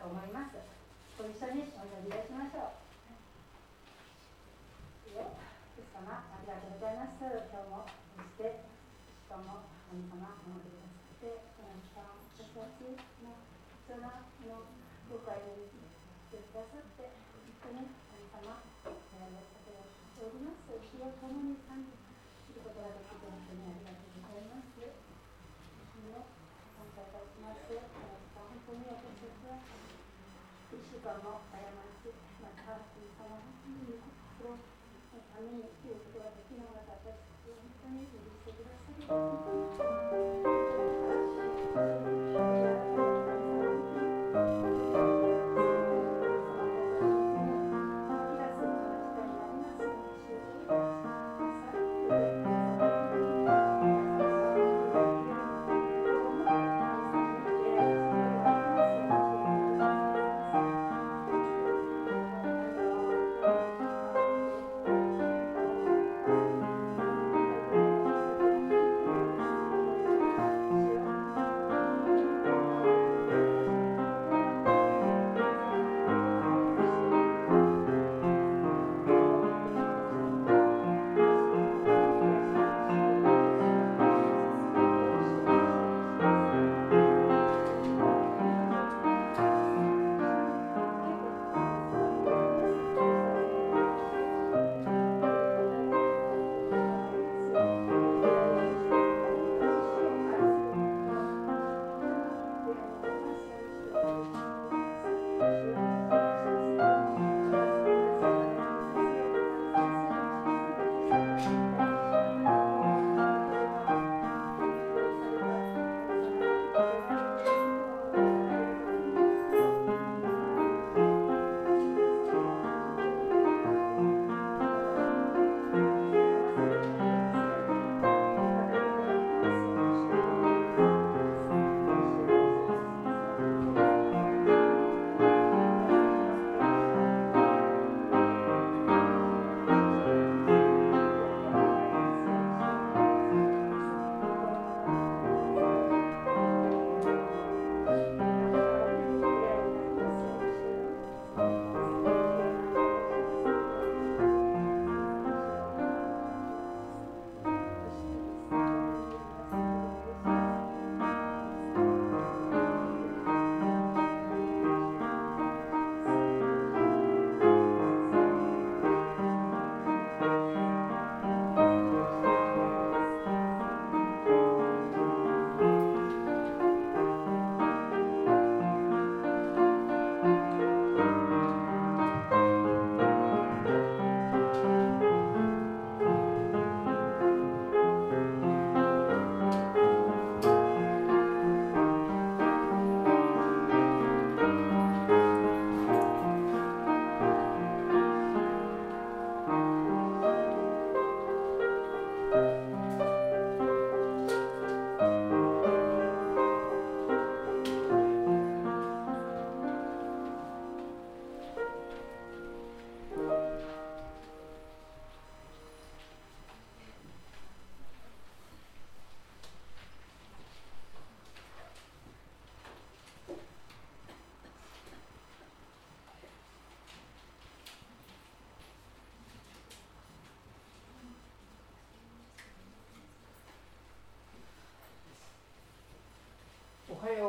と思います。ご一緒にお祈りいたしましょう。よス様ありがとうございます。今日もそしてしかも神様お守りくださってこの時間を私たちの普通のご会にしてくださって感冒还要买药，那他吃什么？嗯，我他没。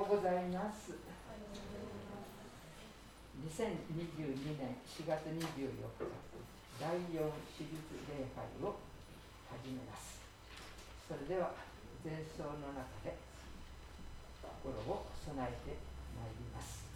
ございます。2022年4月24日、第4私立礼拝を始めます。それでは、前奏の中で心を備えてまいります。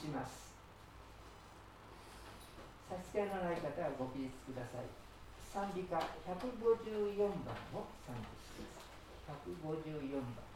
差し替えのない方はご起立ください。賛美歌154番を賛美します。154番。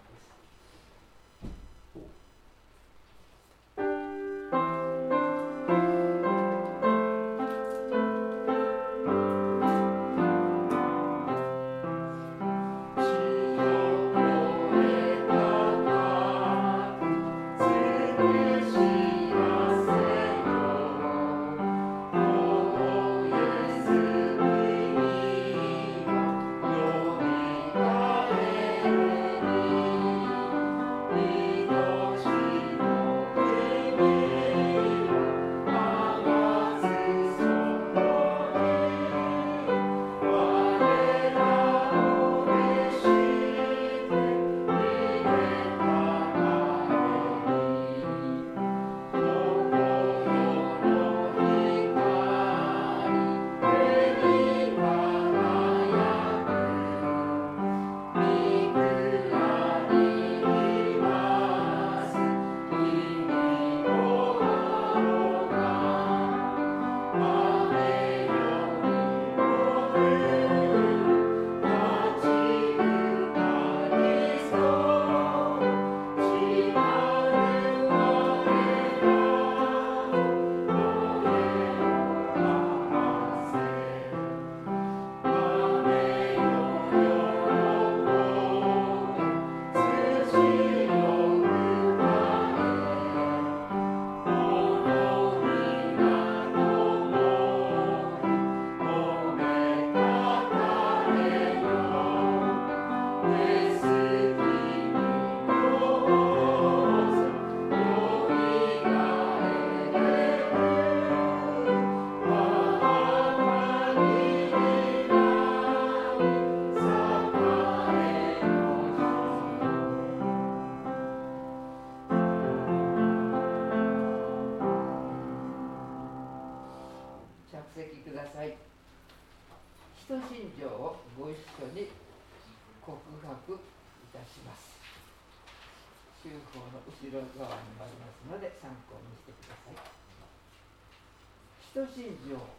側にありま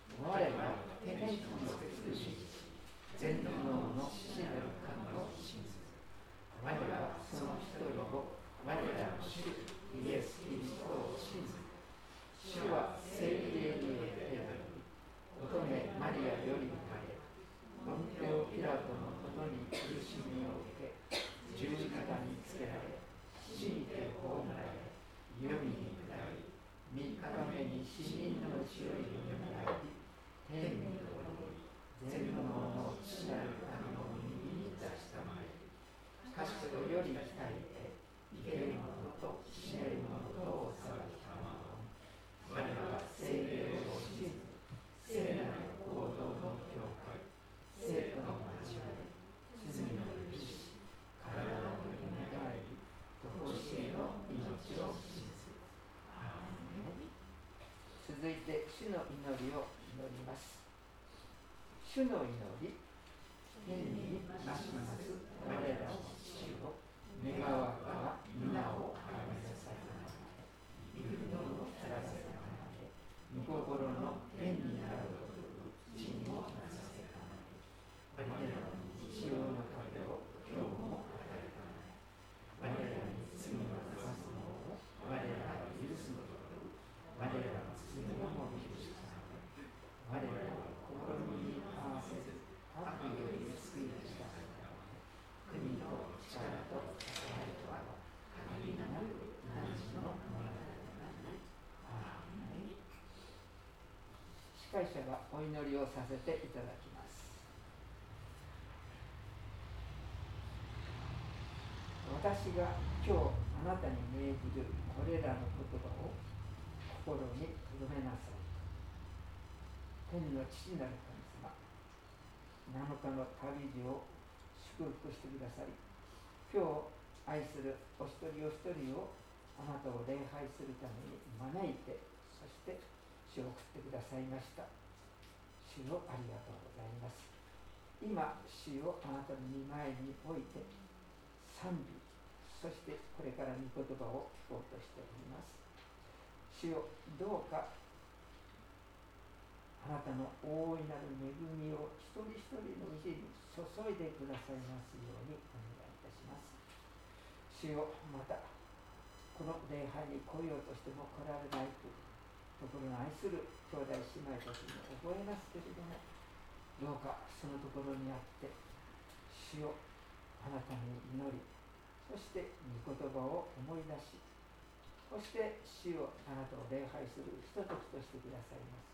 すので参考にしてください。等身上我らは天気の美しい全能の死なる神を信ず我らはその一人を我らの主イエス・キリストを信ず主は聖霊によって乙女マリアより生まれポンテオ・ピラトのもとに苦しみを受け十字架につけられ死にて葬られ世に下り三日目に死人の血よりよみがえり天に昇り全能の父なる神の右に出したまえかしこより来たいて生けるものと死ねるものとを裁きたまわ我らは聖霊を信ず聖なる行動の教会生徒の交わり罪の許し体のよみがえりとこしえの命を信ずアーメン続いて主の祈りを祈ります。主の祈り天になします我らの父を願わくは皆をあがめなさいまで御国を照らせたまで御心の天になるごとく地にもなさせたまで我らの日常の壁を今日も与えたまで我らに罪を犯すのを我らが許すのと我らの罪をも許したまで我らを試みに合わせず悪より救い出したまで国と力と支えとは限りなく何のものだアーメン司会者がお祈りをさせていただきます。私が今日あなたに命じるこれらの言葉を心に留めなさい。天の父なる神様7日の旅路を祝福してくださり今日愛するお一人お一人をあなたを礼拝するために招いてそして主を送ってくださいました。主をありがとうございます。今主をあなたの御前において賛美そしてこれから御言葉を聞こうとしております。主よどうかあなたの大いなる恵みを一人一人のうちに注いでくださいますようにお願いいたします。主よまたこの礼拝に来ようとしても来られないというところの愛する兄弟姉妹たちに覚えますけれどもどうかそのところにあって主をあなたに祈りそして御言葉を思い出しそして主をあなたを礼拝するひとときとしてくださいます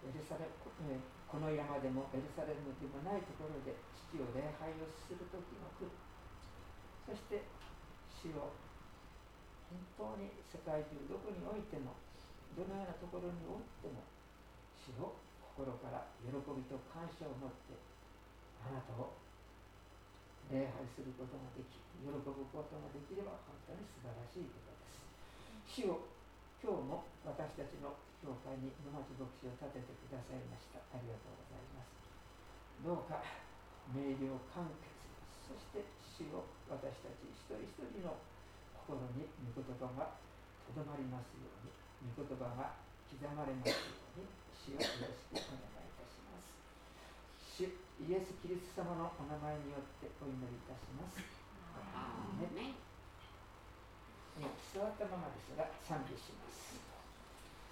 エルサレこの山でもエルサレムでもないところで父を礼拝をする時が来るそして主を本当に世界中どこにおいてもどのようなところにおっても主を心から喜びと感謝を持ってあなたを礼拝することができ喜ぶことができれば本当に素晴らしいことです。主を今日も私たちの教会に沼津牧師を立ててくださいました。ありがとうございます。どうか明瞭完結そして主を私たち一人一人の心に御言葉がとどまりますように御言葉が刻まれますように主をよろしくお願いいたします。主イエス・キリスト様のお名前によってお祈りいたします。ね、座ったままですが賛美します。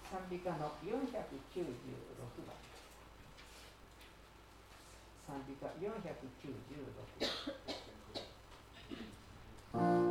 賛美歌の496番。賛美歌496番「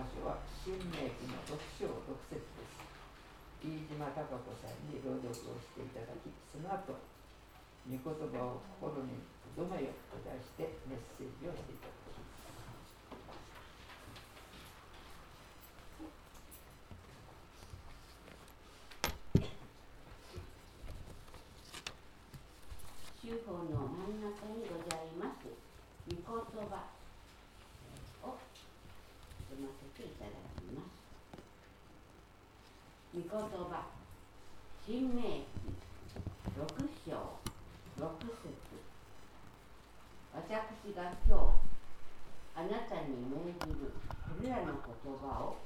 新明記の6章6節です。飯島孝子さんに朗読をしていただきその後御言葉を心に留めよと題してメッセージをしていただきます。法の真ん中にございます御言葉ませていただきます御言葉新明記6章6節私が今日あなたに命じるこれらの言葉を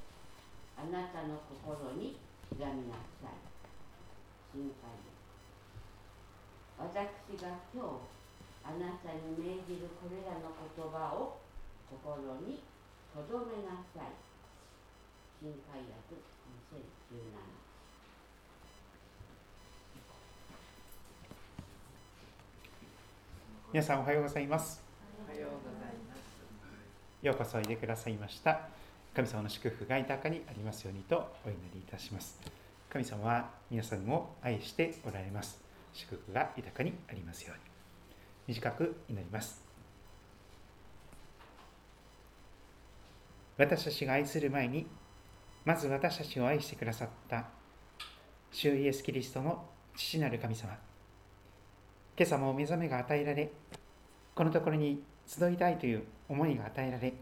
あなたの心に刻みなさい心配私が今日あなたに命じるこれらの言葉を心にとどめなさい。新海薬2017皆さんおはようございます。おはようございます。ようこそおいでくださいました。神様の祝福が豊かにありますようにとお祈りいたします。神様は皆さんを愛しておられます。祝福が豊かにありますように。短く祈ります。私たちが愛する前に、まず私たちを愛してくださった主イエス・キリストの父なる神様。今朝も目覚めが与えられ、このところに集いたいという思いが与えられ、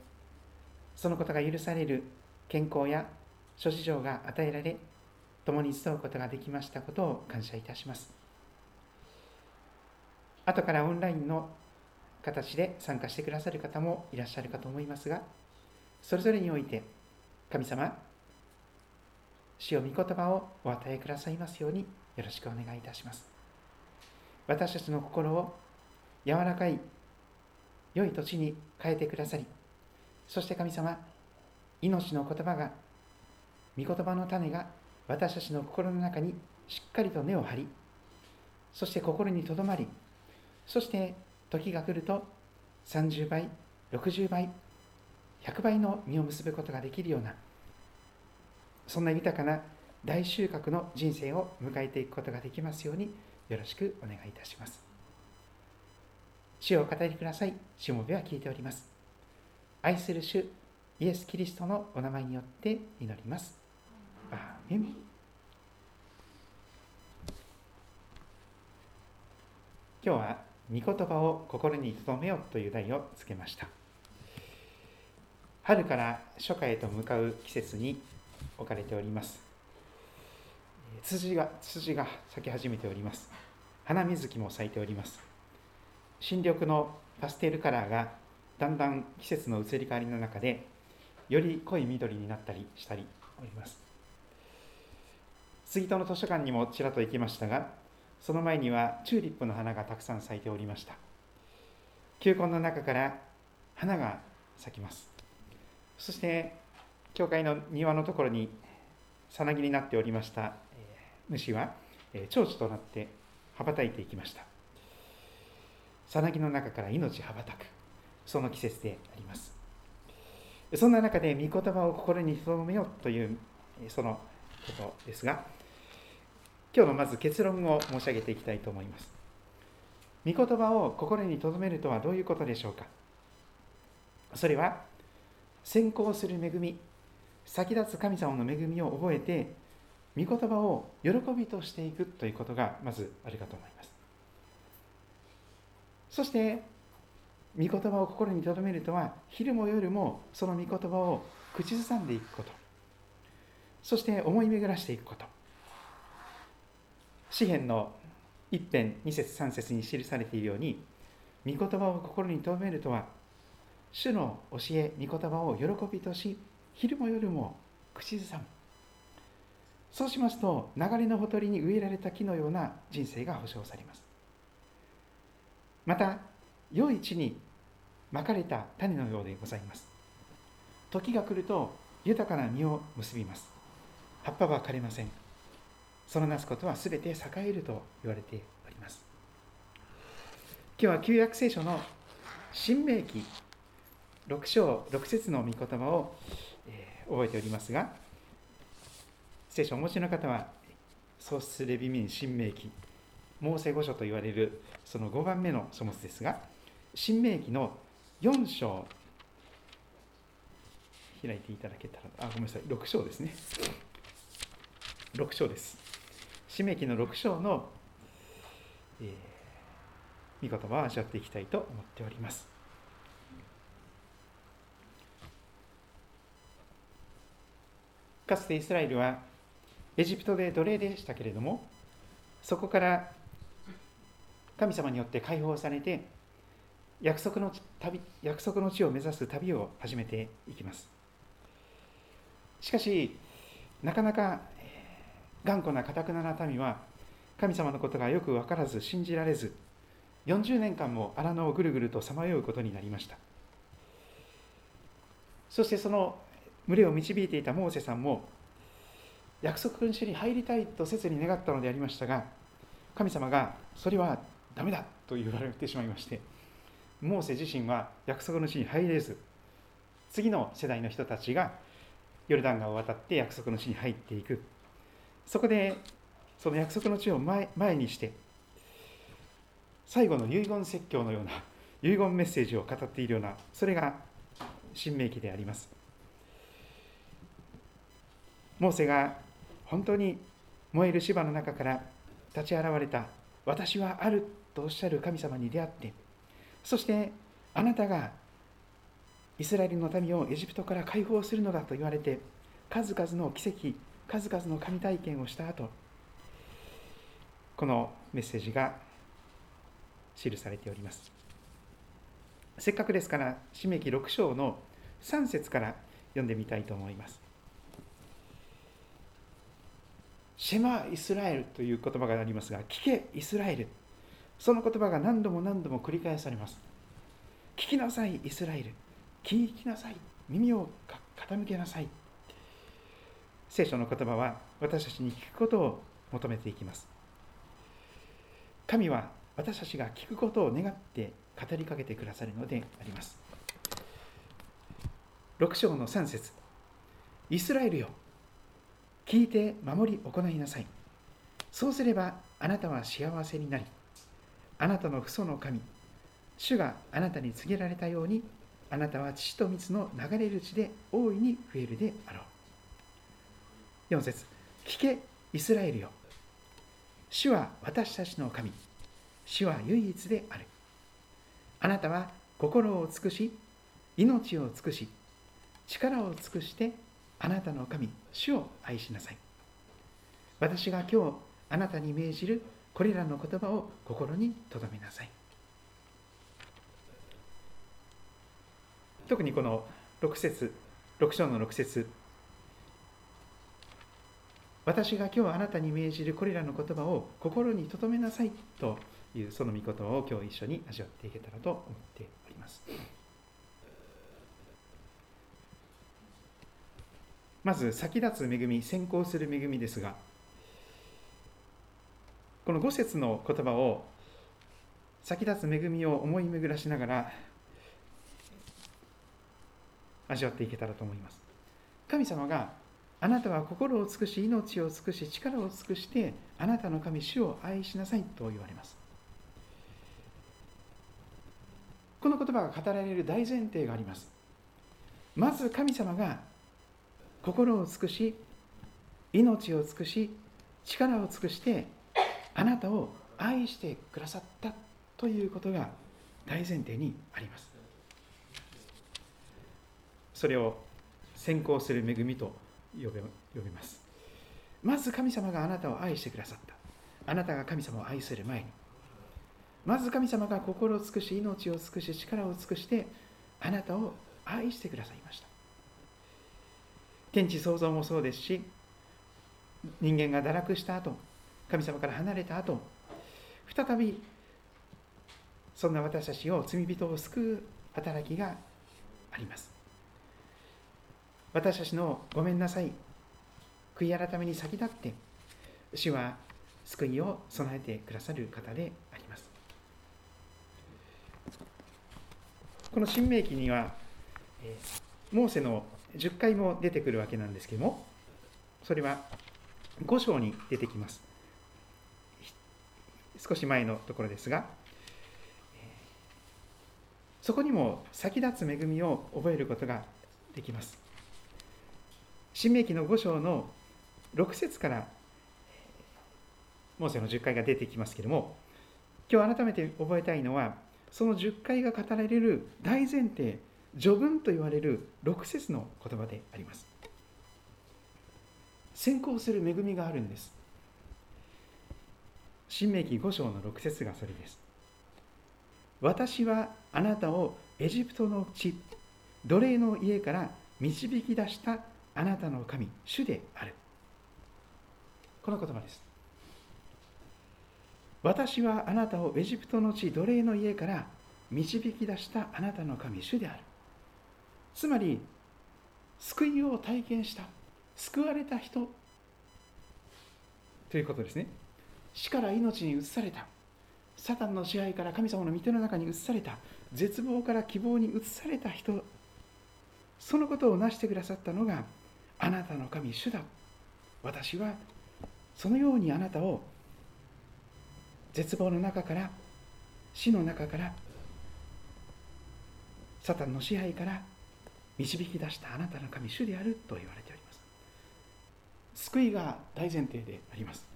そのことが許される健康や諸事情が与えられ、共に集うことができましたことを感謝いたします。後からオンラインの形で参加してくださる方もいらっしゃるかと思いますが、それぞれにおいて神様主を御言葉をお与えくださいますようによろしくお願いいたします私たちの心を柔らかい良い土地に変えてくださりそして神様命の言葉が御言葉の種が私たちの心の中にしっかりと根を張りそして心にとどまりそして時が来ると30倍60倍100倍の実を結ぶことができるようなそんな豊かな大収穫の人生を迎えていくことができますようによろしくお願いいたします。主を語りください。しもべは聞いております。愛する主イエス・キリストのお名前によって祈ります。アーメン。今日は御言葉を心に留めよという題をつけました。春から初夏へと向かう季節に置かれております。ツツジがツツジが咲き始めております。花水木も咲いております。新緑のパステルカラーがだんだん季節の移り変わりの中でより濃い緑になったりしたりおります。杉戸の図書館にもちらっと行きましたがその前にはチューリップの花がたくさん咲いておりました。球根の中から花が咲きます。そして教会の庭のところにさなぎになっておりました主は蝶々となって羽ばたいていきました。さなぎの中から命羽ばたく。その季節であります。そんな中で御言葉を心に留めようというそのことですが今日のまず結論を申し上げていきたいと思います。御言葉を心に留めるとはどういうことでしょうか。それは先行する恵み先立つ神様の恵みを覚えて御言葉を喜びとしていくということがまずあるかと思います。そして御言葉を心に留めるとは昼も夜もその御言葉を口ずさんでいくこと。そして思い巡らしていくこと。詩篇の一編二節三節に記されているように御言葉を心に留めるとは主の教え、御言葉を喜びとし、昼も夜も口ずさむ。そうしますと、流れのほとりに植えられた木のような人生が保証されます。また、良い地にまかれた種のようでございます。時が来ると、豊かな実を結びます。葉っぱは枯れません。そのなすことはすべて栄えると言われております。今日は旧約聖書の新明記6章6節の御言葉を、えー、覚えておりますが聖書をお持ちの方は創出レビミン新明記モーセ御書と言われるその5番目の書物ですが新明記の4章開いていただけたらあごめんなさい6章ですね。6章です。新明記の6章の、えー、御言葉を味わっていきたいと思っております。かつてイスラエルはエジプトで奴隷でしたけれどもそこから神様によって解放されて約束の旅約束の地を目指す旅を始めていきます。しかしなかなか頑固なかたくなな民は神様のことがよく分からず信じられず40年間も荒野をぐるぐるとさまようことになりました。そしてその群れを導いていたモーセさんも約束の地に入りたいと切に願ったのでありましたが神様がそれはダメだと言われてしまいましてモーセ自身は約束の地に入れず次の世代の人たちがヨルダン川を渡って約束の地に入っていく。そこでその約束の地を前前にして最後の遺言説教のような遺言メッセージを語っているようなそれが新明記であります。モーセが本当に燃える芝の中から立ち現れた私はあるとおっしゃる神様に出会ってそしてあなたがイスラエルの民をエジプトから解放するのだと言われて数々の奇跡数々の神体験をした後このメッセージが記されております。せっかくですから締め記6章の3節から読んでみたいと思います。シェマ・イスラエルという言葉がありますが、聞け、イスラエル。その言葉が何度も何度も繰り返されます。聞きなさい、イスラエル。聞きなさい。耳を傾けなさい。聖書の言葉は私たちに聞くことを求めていきます。神は私たちが聞くことを願って語りかけてくださるのであります。6章の3節イスラエルよ聞いて守り行いなさい。そうすればあなたは幸せになり、あなたの父祖の神、主があなたに告げられたように、あなたは血と蜜の流れる地で大いに増えるであろう。4節聞け、イスラエルよ。主は私たちの神。主は唯一である。あなたは心を尽くし、命を尽くし、力を尽くしてあなたの神、主を愛しなさい。私が今日あなたに命じるこれらの言葉を心に留めなさい。特にこの6節6章の6節私が今日あなたに命じるこれらの言葉を心に留めなさいというその御言葉を今日一緒に味わっていけたらと思っております。まず先立つ恵み先行する恵みですがこの5節の言葉を先立つ恵みを思い巡らしながら味わっていけたらと思います。神様があなたは心を尽くし命を尽くし力を尽くしてあなたの神主を愛しなさいと言われます。この言葉が語られる大前提があります。まず神様が心を尽くし命を尽くし力を尽くしてあなたを愛してくださったということが大前提にあります。それを先行する恵みと呼べ呼びます。まず神様があなたを愛してくださった。あなたが神様を愛する前に。まず神様が心を尽くし命を尽くし力を尽くしてあなたを愛してくださいました。天地創造もそうですし人間が堕落した後神様から離れた後再びそんな私たちを罪人を救う働きがあります。私たちのごめんなさい。悔い改めに先立って主は救いを備えてくださる方であります。この新明記にはモーセの10回も出てくるわけなんですけどもそれは5章に出てきます。少し前のところですがそこにも先立つ恵みを覚えることができます。新明記の5章の6節からモーセの10回が出てきますけれども今日改めて覚えたいのはその10回が語られる大前提序文と言われる6節の言葉であります。先行する恵みがあるんです。新明記5章の6節がそれです。私はあなたをエジプトの地奴隷の家から導き出したあなたの神主である。この言葉です。私はあなたをエジプトの地奴隷の家から導き出したあなたの神主である。つまり救いを体験した救われた人。ということですね。死から命に移された。サタンの支配から神様の御手の中に移された。絶望から希望に移された人。そのことを成してくださったのがあなたの神主だ。私はそのようにあなたを絶望の中から死の中からサタンの支配から導き出したあなたの神主であると言われております。救いが大前提であります。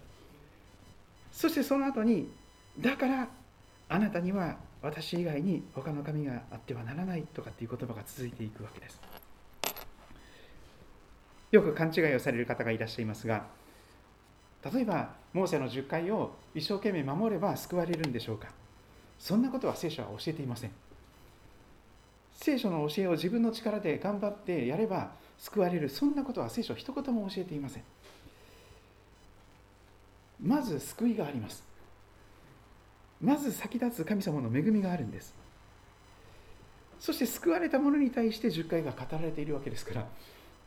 そしてその後にだからあなたには私以外に他の神があってはならないとかっていう言葉が続いていくわけです。よく勘違いをされる方がいらっしゃいますが例えばモーセの10回を一生懸命守れば救われるんでしょうか。そんなことは聖書は教えていません。聖書の教えを自分の力で頑張ってやれば救われる。そんなことは聖書一言も教えていません。まず救いがあります。まず先立つ神様の恵みがあるんです。そして救われた者に対して10回が語られているわけですから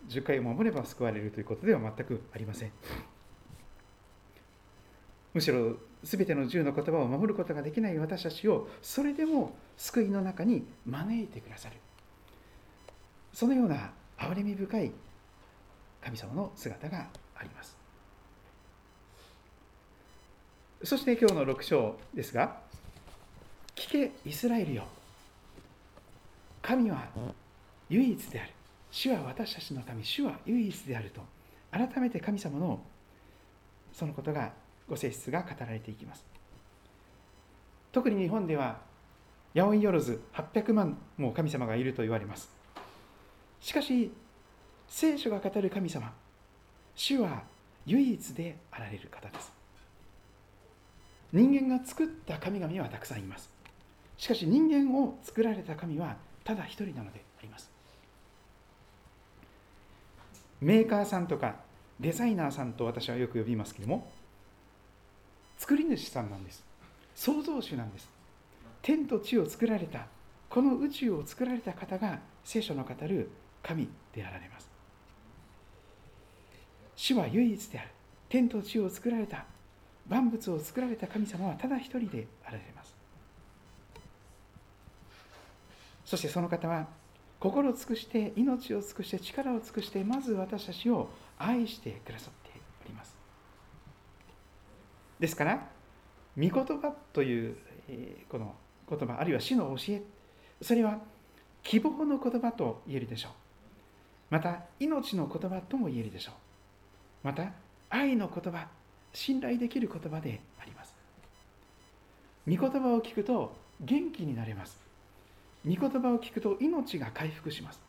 10回を守れば救われるということでは全くありません。むしろ全ての10の言葉を守ることができない私たちをそれでも救いの中に招いてくださる。そのような憐れみ深い神様の姿があります。そして今日の6章ですが「聞けイスラエルよ。神は唯一である。主は私たちの神主は唯一である」と改めて神様のそのことがご性質が語られていきます。特に日本では八百万800万も神様がいると言われます。しかし聖書が語る神様主は唯一であられる方です。人間が作った神々はたくさんいます。しかし人間を作られた神はただ一人なのであります。メーカーさんとかデザイナーさんと私はよく呼びますけれども作り主さんなんです。創造主なんです。天と地を作られたこの宇宙を作られた方が聖書の語る神であられます。主は唯一である。天と地を作られた。万物を作られた神様はただ一人であられます。そしてその方は心を尽くして命を尽くして力を尽くしてまず私たちを愛してくださってですから御言葉という、えこの言葉あるいは死の教えそれは希望の言葉と言えるでしょう。また命の言葉とも言えるでしょう。また愛の言葉信頼できる言葉であります。御言葉を聞くと元気になれます。御言葉を聞くと命が回復します。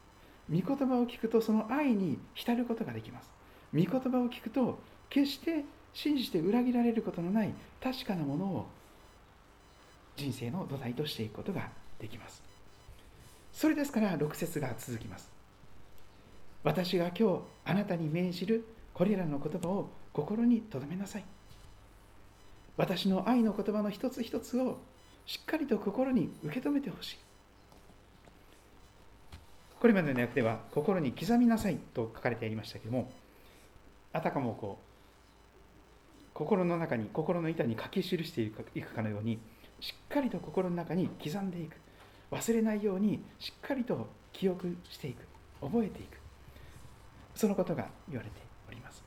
御言葉を聞くとその愛に浸ることができます。御言葉を聞くと決して信じて裏切られることのない確かなものを人生の土台としていくことができます。それですから6節が続きます。私が今日あなたに命じるこれらの言葉を心に留めなさい。私の愛の言葉の一つ一つをしっかりと心に受け止めてほしい。これまでの訳では心に刻みなさいと書かれてありましたけどもあたかもこう心の中に心の板に書き記していくかのようにしっかりと心の中に刻んでいく。忘れないようにしっかりと記憶していく。覚えていく。そのことが言われております。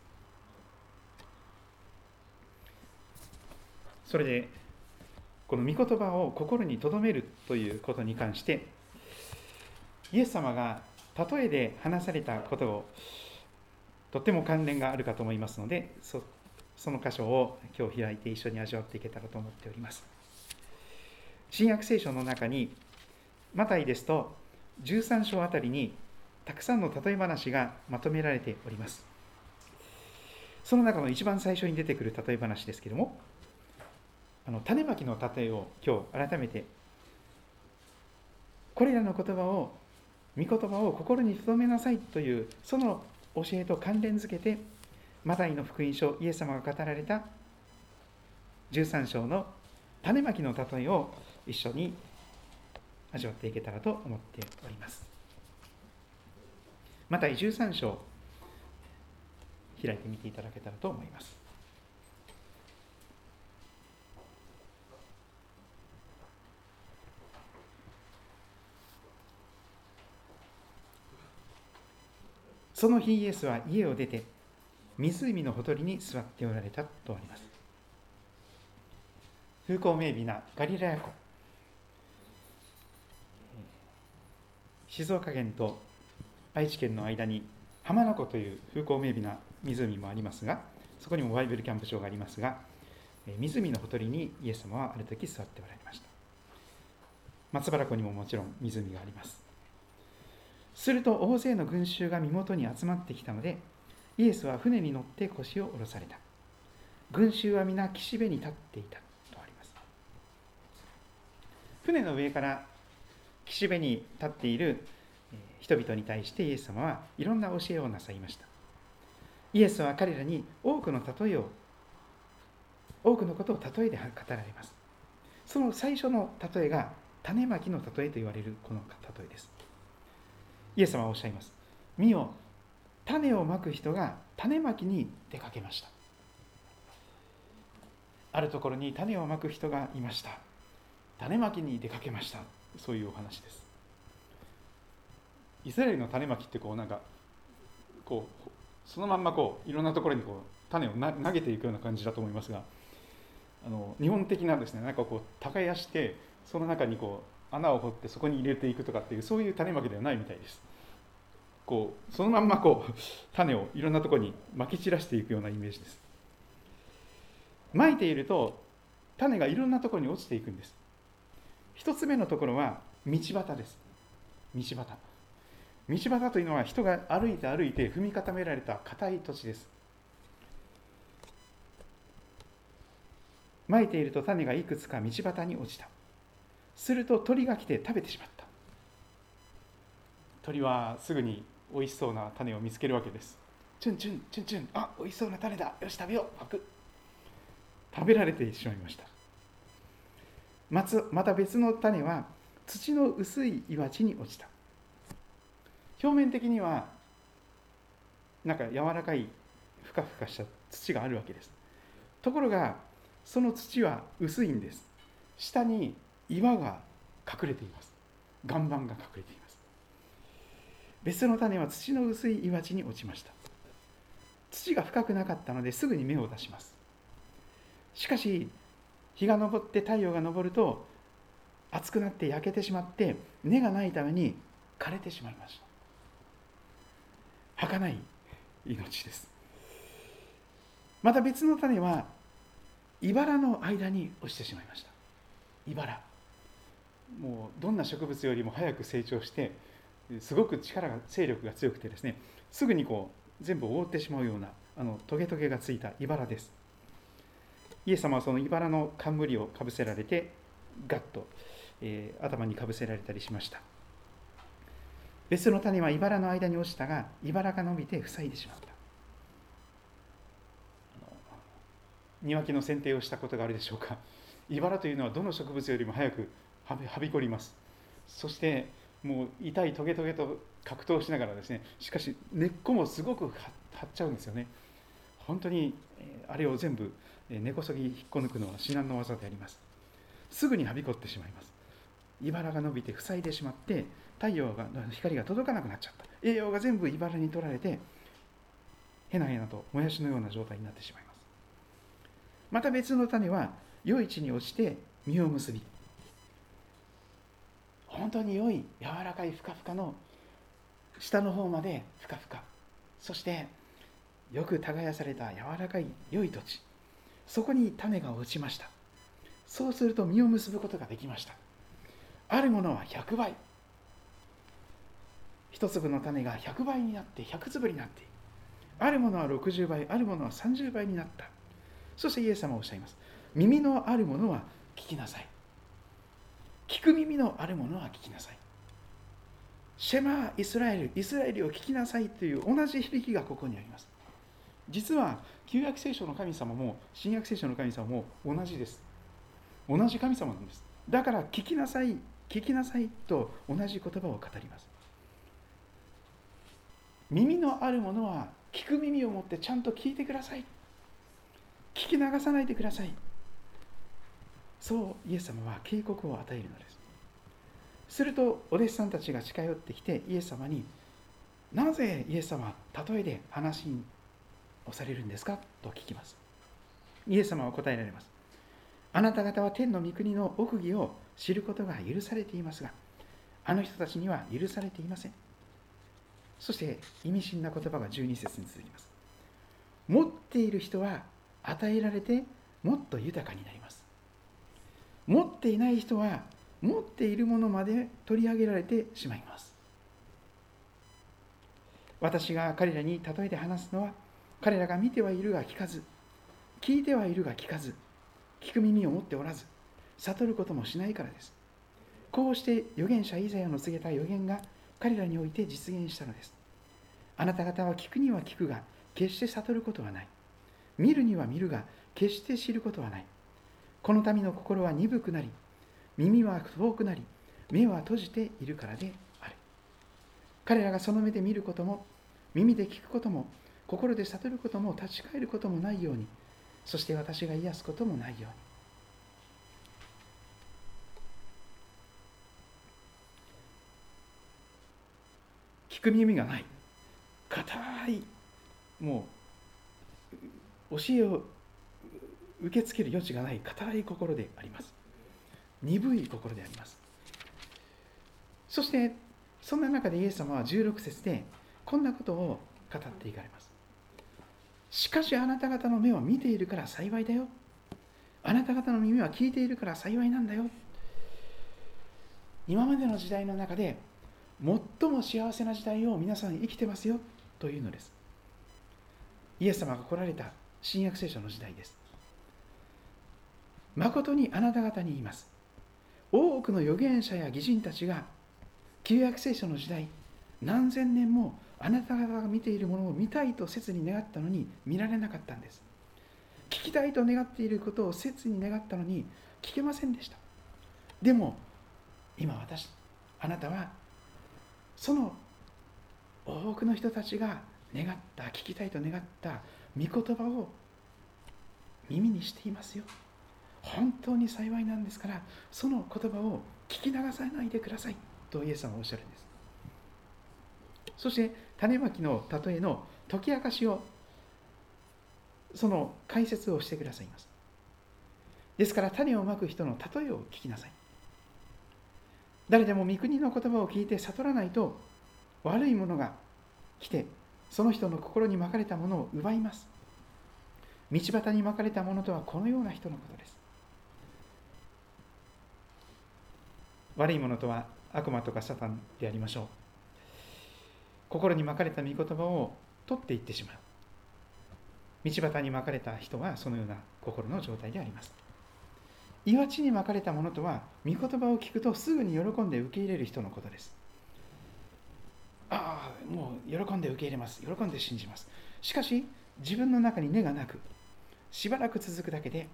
それでこの御言葉を心に留めるということに関してイエス様が例えで話されたことをとっても関連があるかと思いますのでそその箇所を今日開いて一緒に味わっていけたらと思っております。新約聖書の中にマタイですと13章あたりにたくさんの例え話がまとめられております。その中の一番最初に出てくる例え話ですけれどもあの種まきの例えを今日改めてこれらの言葉を御言葉を心に留めなさいというその教えと関連づけてマタイの福音書イエス様が語られた13章の種まきの例えを一緒に味わっていけたらと思っております。マタイ13章開いてみていただけたらと思います。その日イエスは家を出て湖のほとりに座っておられたとあります。風光明媚なガリラヤ湖。静岡県と愛知県の間に浜名湖という風光明媚な湖もありますがそこにもバイブルキャンプ場がありますが湖のほとりにイエス様はある時座っておられました。松原湖にももちろん湖があります。すると大勢の群衆が身元に集まってきたのでイエスは船に乗って腰を下ろされた。群衆は皆岸辺に立っていたとあります。船の上から岸辺に立っている人々に対してイエス様はいろんな教えをなさいました。イエスは彼らに多くの例えを多くのことを例えで語られます。その最初の例えが種まきの例えと言われるこの例えです。イエス様はおっしゃいます。見よ、種をまく人が種まきに出かけました。あるところに種をまく人がいました。種まきに出かけました。そういうお話です。イスラエルの種まきってこうなんかこうそのまんまこういろんなところにこう種を投げていくような感じだと思いますがあの日本的なですねなんかこう耕してその中にこう穴を掘ってそこに入れていくとかっていうそういう種まきではないみたいですこうそのまんまこう 種をいろんなところにまき散らしていくようなイメージです。まいていると種がいろんなところに落ちていくんです。一つ目のところは道端です。道端。道端というのは人が歩いて歩いて踏み固められた硬い土地です。まいていると種がいくつか道端に落ちた。すると鳥が来て食べてしまった。鳥はすぐに美味しそうな種を見つけるわけです。チュンチュンチュンチュン。あ美味しそうな種だ。よし食べよう。パク食べられてしまいました。まつまた別の種は土の薄い岩地に落ちた。表面的にはなんか柔らかいふかふかした土があるわけです。ところがその土は薄いんです。下に岩が隠れています。岩盤が隠れています別の種は土の薄い岩地に落ちました。土が深くなかったのですぐに芽を出します。しかし日が昇って太陽が昇ると熱くなって焼けてしまって根がないために枯れてしまいました。儚い命です。また別の種は茨の間に落ちてしまいました。茨もうどんな植物よりも早く成長してすごく力が勢力が強くてですねすぐにこう全部覆ってしまうようなあのトゲトゲがついた茨です。イエス様はその茨の冠をかぶせられてガッと、えー、頭にかぶせられたりしました。別の種は茨の間に落ちたが茨が伸びて塞いでしまった。庭木の剪定をしたことがあるでしょうか。茨というのはどの植物よりも早くはびこります。そしてもう痛いトゲトゲと格闘しながらですねしかし根っこもすごく張っちゃうんですよね。本当にあれを全部根こそぎ引っこ抜くのは至難の技であります。すぐにはびこってしまいます。茨が伸びて塞いでしまって太陽が光が届かなくなっちゃった。栄養が全部茨に取られてへなへなともやしのような状態になってしまいます。また別の種は良い地に落ちて実を結び本当に良い柔らかいふかふかの下の方までふかふか。そしてよく耕された柔らかい良い土地。そこに種が落ちました。そうすると実を結ぶことができました。あるものは100倍。一粒の種が100倍になって100粒になってあるものは60倍あるものは30倍になった。そしてイエス様はおっしゃいます。耳のあるものは聞きなさい。聞く耳のあるものは聞きなさい。シェマーイスラエルイスラエルを聞きなさいという同じ響きがここにあります。実は旧約聖書の神様も新約聖書の神様も同じです。同じ神様なんです。だから聞きなさい聞きなさいと同じ言葉を語ります。耳のあるものは聞く耳を持ってちゃんと聞いてください。聞き流さないでください。そうイエス様は警告を与えるのです。するとお弟子さんたちが近寄ってきてイエス様になぜイエス様例えで話をされるんですか？と聞きます。イエス様は答えられますあなた方は天の御国の奥義を知ることが許されていますがあの人たちには許されていません。そして意味深な言葉が12節に続きます持っている人は与えられてもっと豊かになります。持っていない人は持っているものまで取り上げられてしまいます。私が彼らに例えて話すのは彼らが見てはいるが聞かず聞いてはいるが聞かず聞く耳を持っておらず悟ることもしないからです。こうして預言者イザヤの告げた預言が彼らにおいて実現したのです。あなた方は聞くには聞くが決して悟ることはない。見るには見るが決して知ることはない。この民の心は鈍くなり耳は遠くなり目は閉じているからである。彼らがその目で見ることも耳で聞くことも心で悟ることも立ち返ることもないようにそして私が癒すこともないように。聞く耳がない。硬い。もう教えを受け付ける余地がない硬い心であります。鈍い心であります。そしてそんな中でイエス様は16節でこんなことを語っていかれます。しかしあなた方の目は見ているから幸いだよ。あなた方の耳は聞いているから幸いなんだよ。今までの時代の中で最も幸せな時代を皆さん生きてますよというのです。イエス様が来られた新約聖書の時代です。誠にあなた方に言います。多くの預言者や義人たちが旧約聖書の時代何千年もあなた方が見ているものを見たいと切に願ったのに見られなかったんです。聞きたいと願っていることを切に願ったのに聞けませんでした。でも今私あなたはその多くの人たちが願った聞きたいと願った御言葉を耳にしていますよ。本当に幸いなんですからその言葉を聞き流さないでください。とイエス様はおっしゃるんです。そして種まきの例えの解き明かしをその解説をしてくださいます。ですから種をまく人の例えを聞きなさい。誰でも御国の言葉を聞いて悟らないと悪いものが来てその人の心にまかれたものを奪います。道端にまかれたものとはこのような人のことです。悪いものとは悪魔とかサタンでありましょう。心にまかれた御言葉を取っていってしまう。道端にまかれた人はそのような心の状態であります。岩地にまかれたものとは御言葉を聞くとすぐに喜んで受け入れる人のことです。ああもう喜んで受け入れます。喜んで信じます。しかし自分の中に根がなくしばらく続くだけで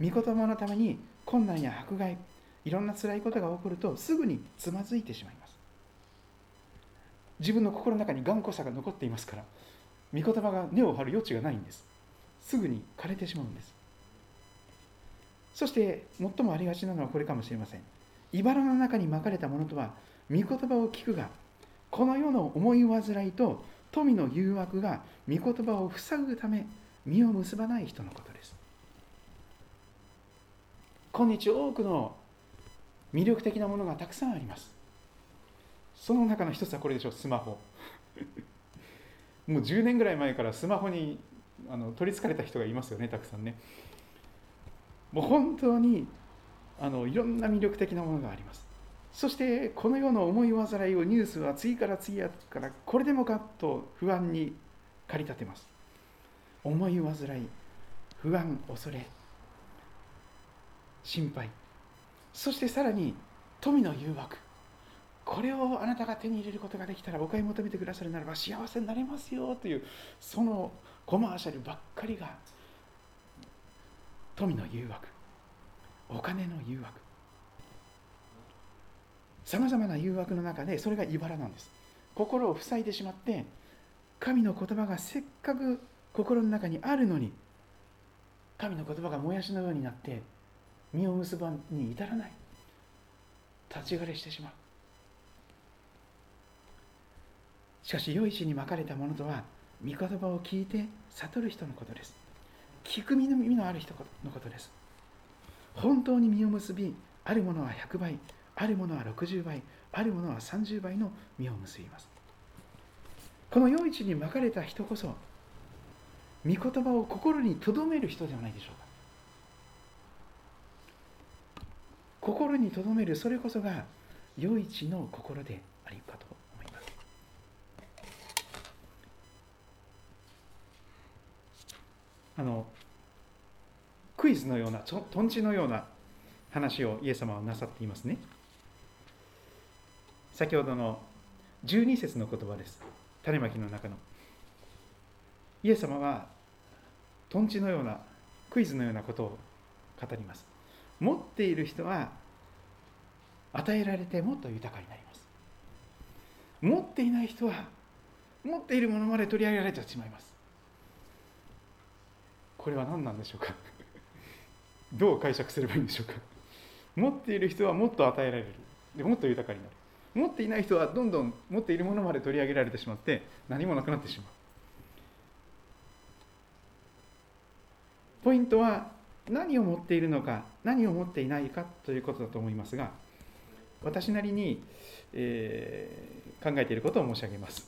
御言葉のために困難や迫害いろんな辛いことが起こるとすぐにつまずいてしまいます。自分の心の中に頑固さが残っていますから御言葉が根を張る余地がないんです。すぐに枯れてしまうんです。そして最もありがちなのはこれかもしれません。茨の中にまかれたものとは御言葉を聞くがこの世の思い煩いと富の誘惑が御言葉を塞ぐため実を結ばない人のことです。今日多くの魅力的なものがたくさんあります。その中の一つはこれでしょうスマホ。もう10年ぐらい前からスマホにあの取りつかれた人がいますよねたくさんね。もう本当にあのいろんな魅力的なものがあります。そしてこの世の思い煩いをニュースは次から次へからこれでもかと不安に駆り立てます。思い煩い不安恐れ心配。そしてさらに富の誘惑。これをあなたが手に入れることができたらお買い求めてくださるならば幸せになれますよというそのコマーシャルばっかりが富の誘惑。お金の誘惑。さまざまな誘惑の中でそれが茨なんです。心を塞いでしまって神の言葉がせっかく心の中にあるのに神の言葉がもやしのようになって実を結ばに至らない。立ち枯れしてしまう。しかし良い地にまかれたものとは御言葉を聞いて悟る人のことです。聞く耳のある人のことです。本当に実を結びあるものは100倍あるものは60倍あるものは30倍の実を結びます。この良い地にまかれた人こそ御言葉を心に留める人ではないでしょうか。心に留めるそれこそが良い地の心でありかと思います。あのクイズのようなとんちのような話をイエス様はなさっていますね。先ほどの12節の言葉です。種まきの中の。イエス様はとんちのようなクイズのようなことを語ります。持っている人は与えられてもっと豊かになります。持っていない人は持っているものまで取り上げられてしまいます。これは何なんでしょうか？どう解釈すればいいんでしょうか？持っている人はもっと与えられる。でもっと豊かになる。持っていない人はどんどん持っているものまで取り上げられてしまって何もなくなってしまう。ポイントは何を持っているのか何を持っていないかということだと思いますが私なりに、えー、考えていることを申し上げます。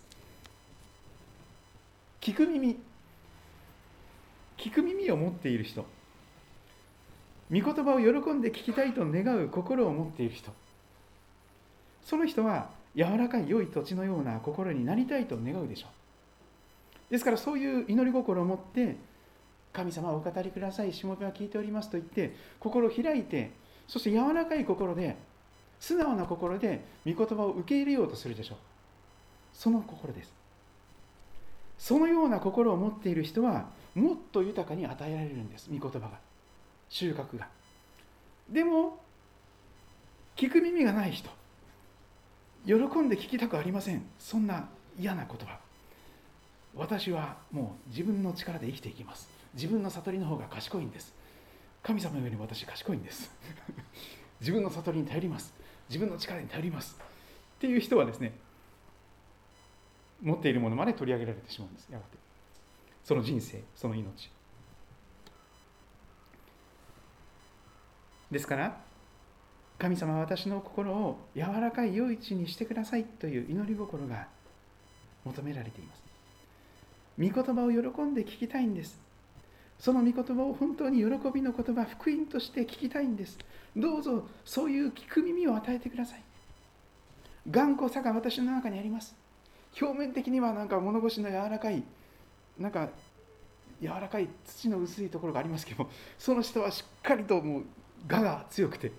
聞く耳。聞く耳を持っている人。御言葉を喜んで聞きたいと願う心を持っている人。その人は柔らかい良い土地のような心になりたいと願うでしょう。ですからそういう祈り心を持って神様お語りください。しもべは聞いておりますと言って心を開いてそして柔らかい心で素直な心で御言葉を受け入れようとするでしょう。その心です。そのような心を持っている人はもっと豊かに与えられるんです。御言葉が。収穫が。でも聞く耳がない人。喜んで聞きたくありません。そんな嫌な言葉。私はもう自分の力で生きていきます。自分の悟りの方が賢いんです。神様より私賢いんです。自分の悟りに頼ります。自分の力に頼ります。っていう人はですね持っているものまで取り上げられてしまうんです。やがて。その人生その命。ですから神様は私の心を柔らかい良い地にしてくださいという祈り心が求められています。御言葉を喜んで聞きたいんです。その御言葉を本当に喜びの言葉福音として聞きたいんです。どうぞそういう聞く耳を与えてください。頑固さが私の中にあります。表面的にはなんか物腰の柔らかいなんか柔らかい土の薄いところがありますけどその人はしっかりともう我が強くて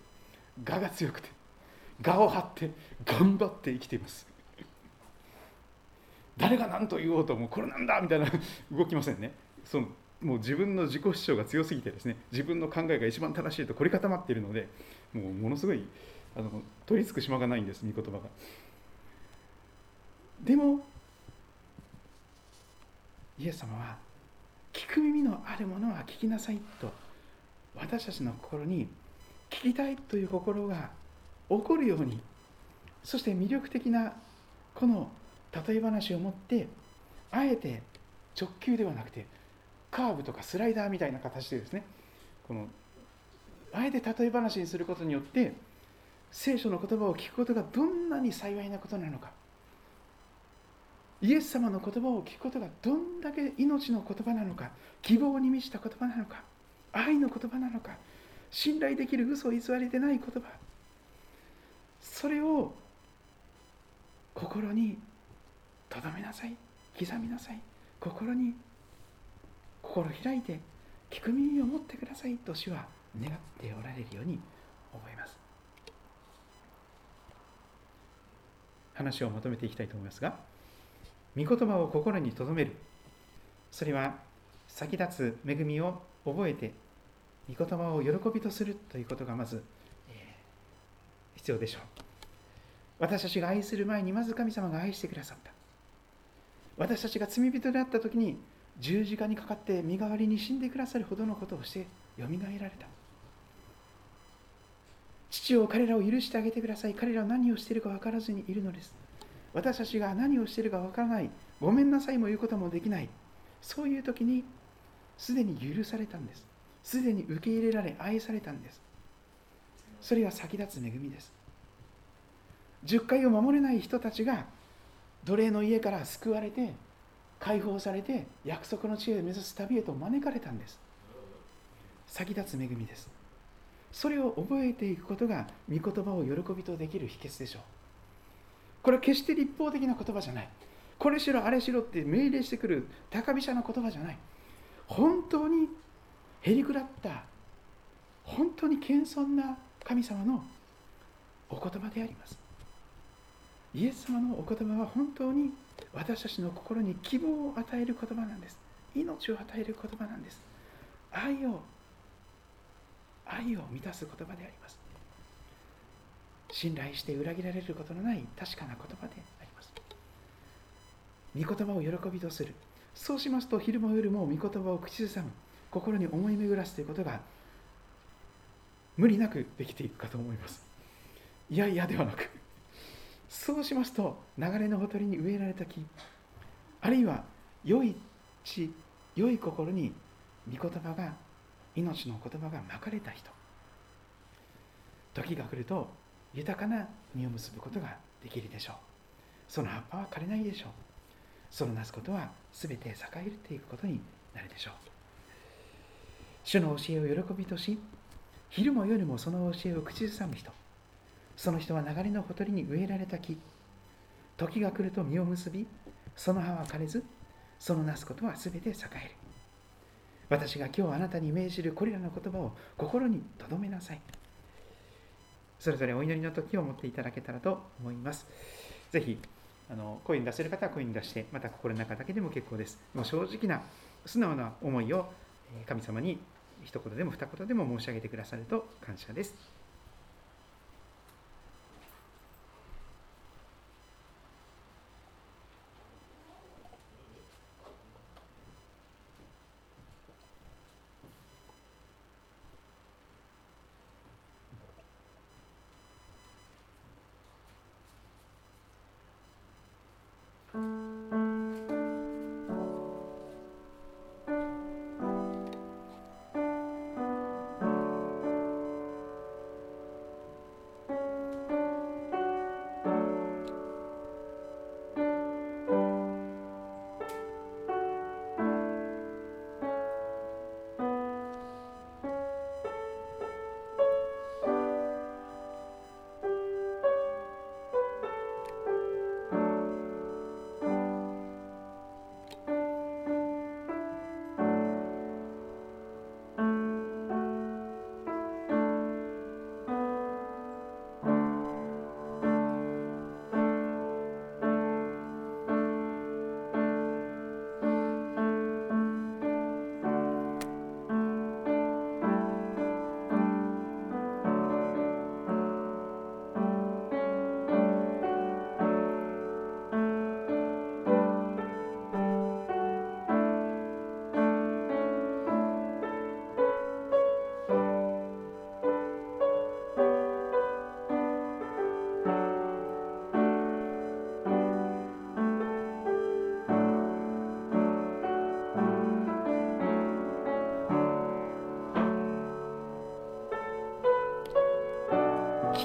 我が強くて我を張って頑張って生きています。誰が何と言おうともうこれなんだみたいな動きませんね。そのもう自分の自己主張が強すぎてですね自分の考えが一番正しいと凝り固まっているのでもうものすごいあの取り付く島がないんです御言葉が。でもイエス様は聞く耳のあるものは聞きなさいと私たちの心に聞きたいという心が起こるようにそして魅力的なこの例え話を持ってあえて直球ではなくてカーブとかスライダーみたいな形でですねこのあえて例え話にすることによって聖書の言葉を聞くことがどんなに幸いなことなのかイエス様の言葉を聞くことがどんだけ命の言葉なのか希望に満ちた言葉なのか愛の言葉なのか信頼できる嘘を偽りでない言葉それを心に留めなさい刻みなさい心に心開いて聞く耳を持ってくださいと主は願っておられるように思います。話をまとめていきたいと思いますが御言葉を心に留める。それは先立つ恵みを覚えて御言葉を喜びとするということがまず、必要でしょう。私たちが愛する前にまず神様が愛してくださった。私たちが罪人であった時に十字架にかかって身代わりに死んでくださるほどのことをしてよみがえられた。父を彼らを許してあげてください。彼らは何をしているか分からずにいるのです。私たちが何をしているか分からない。ごめんなさいも言うこともできない。そういう時にすでに許されたんです。すでに受け入れられ愛されたんです。それが先立つ恵みです。10回を守れない人たちが奴隷の家から救われて解放されて約束の地へ目指す旅へと招かれたんです。先立つ恵みです。それを覚えていくことが御言葉を喜びとできる秘訣でしょう。これは決して立法的な言葉じゃない。これしろあれしろって命令してくる高飛車な言葉じゃない。本当にへりくだった本当に謙遜な神様のお言葉であります。イエス様のお言葉は本当に私たちの心に希望を与える言葉なんです。命を与える言葉なんです。愛を愛を満たす言葉であります。信頼して裏切られることのない確かな言葉であります。御言葉を喜びとする。そうしますと昼も夜も御言葉を口ずさむ。心に思い巡らすということが無理なくできていくかと思います。いやいやではなくそうしますと流れのほとりに植えられた木あるいは良い地良い心に御言葉が命の言葉がまかれた人。時が来ると豊かな実を結ぶことができるでしょう。その葉っぱは枯れないでしょう。そのなすことは全て栄えていくことになるでしょう。主の教えを喜びとし昼も夜もその教えを口ずさむ人。その人は流れのほとりに植えられた木。時が来ると実を結びその葉は枯れずそのなすことは全て栄える。私が今日あなたに命じるこれらの言葉を心に留めなさい。それぞれお祈りの時を持っていただけたらと思います。ぜひあの声に出せる方は声に出してまた心の中だけでも結構です。もう正直な素直な思いを神様に一言でも二言でも申し上げてくださると感謝です。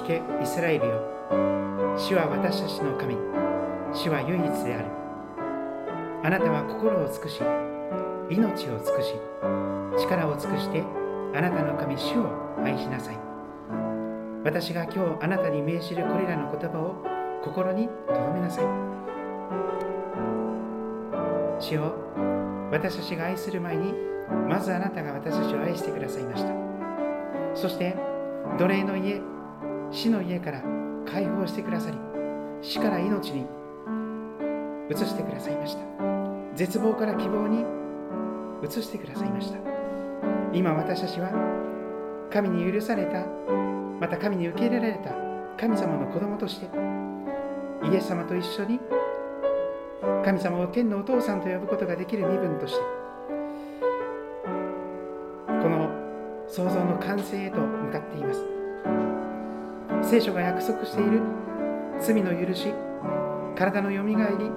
けイスラエルよ。主は私たちの神。主は唯一である。あなたは心を尽くし命を尽くし力を尽くしてあなたの神主を愛しなさい。私が今日あなたに命じるこれらの言葉を心に留めなさい。主よ私たちが愛する前にまずあなたが私たちを愛してくださいました。そして奴隷の家死の家から解放してくださり死から命に移してくださいました。絶望から希望に移してくださいました。今私たちは神に許されたまた神に受け入れられた神様の子供としてイエス様と一緒に神様を天のお父さんと呼ぶことができる身分としてこの創造の完成へと向かっています。聖書が約束している。罪の許し。体のよみがえり。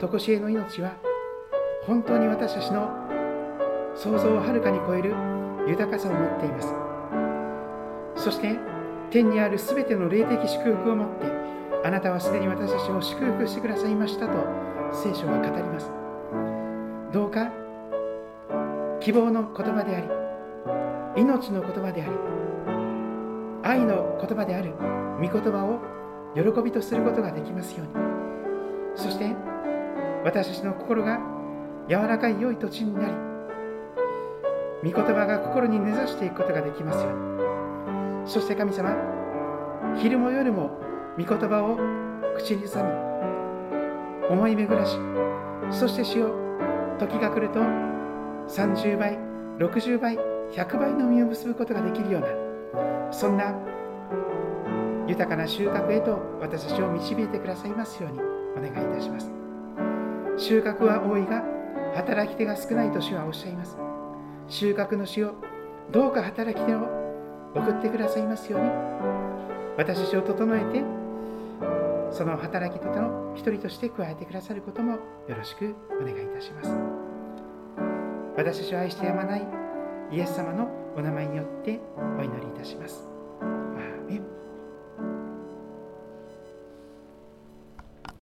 常しえの命は本当に私たちの想像をはるかに超える豊かさを持っています。そして天にあるすべての霊的祝福を持ってあなたはすでに私たちを祝福してくださいましたと聖書は語ります。どうか希望の言葉であり命の言葉であり愛の言葉である御言葉を喜びとすることができますように。そして私たちの心が柔らかい良い土地になり御言葉が心に根ざしていくことができますように。そして神様昼も夜も御言葉を口に挟み思い巡らしそして主よ時が来ると30倍60倍100倍の実を結ぶことができるようなそんな豊かな収穫へと私たちを導いてくださいますようにお願いいたします。収穫は多いが働き手が少ないと主はおっしゃいます。収穫の主をどうか働き手を送ってくださいますように私たちを整えてその働き手の一人として加えてくださることもよろしくお願いいたします。私たちを愛してやまないイエス様のお名前によってお祈りいたします。アーメン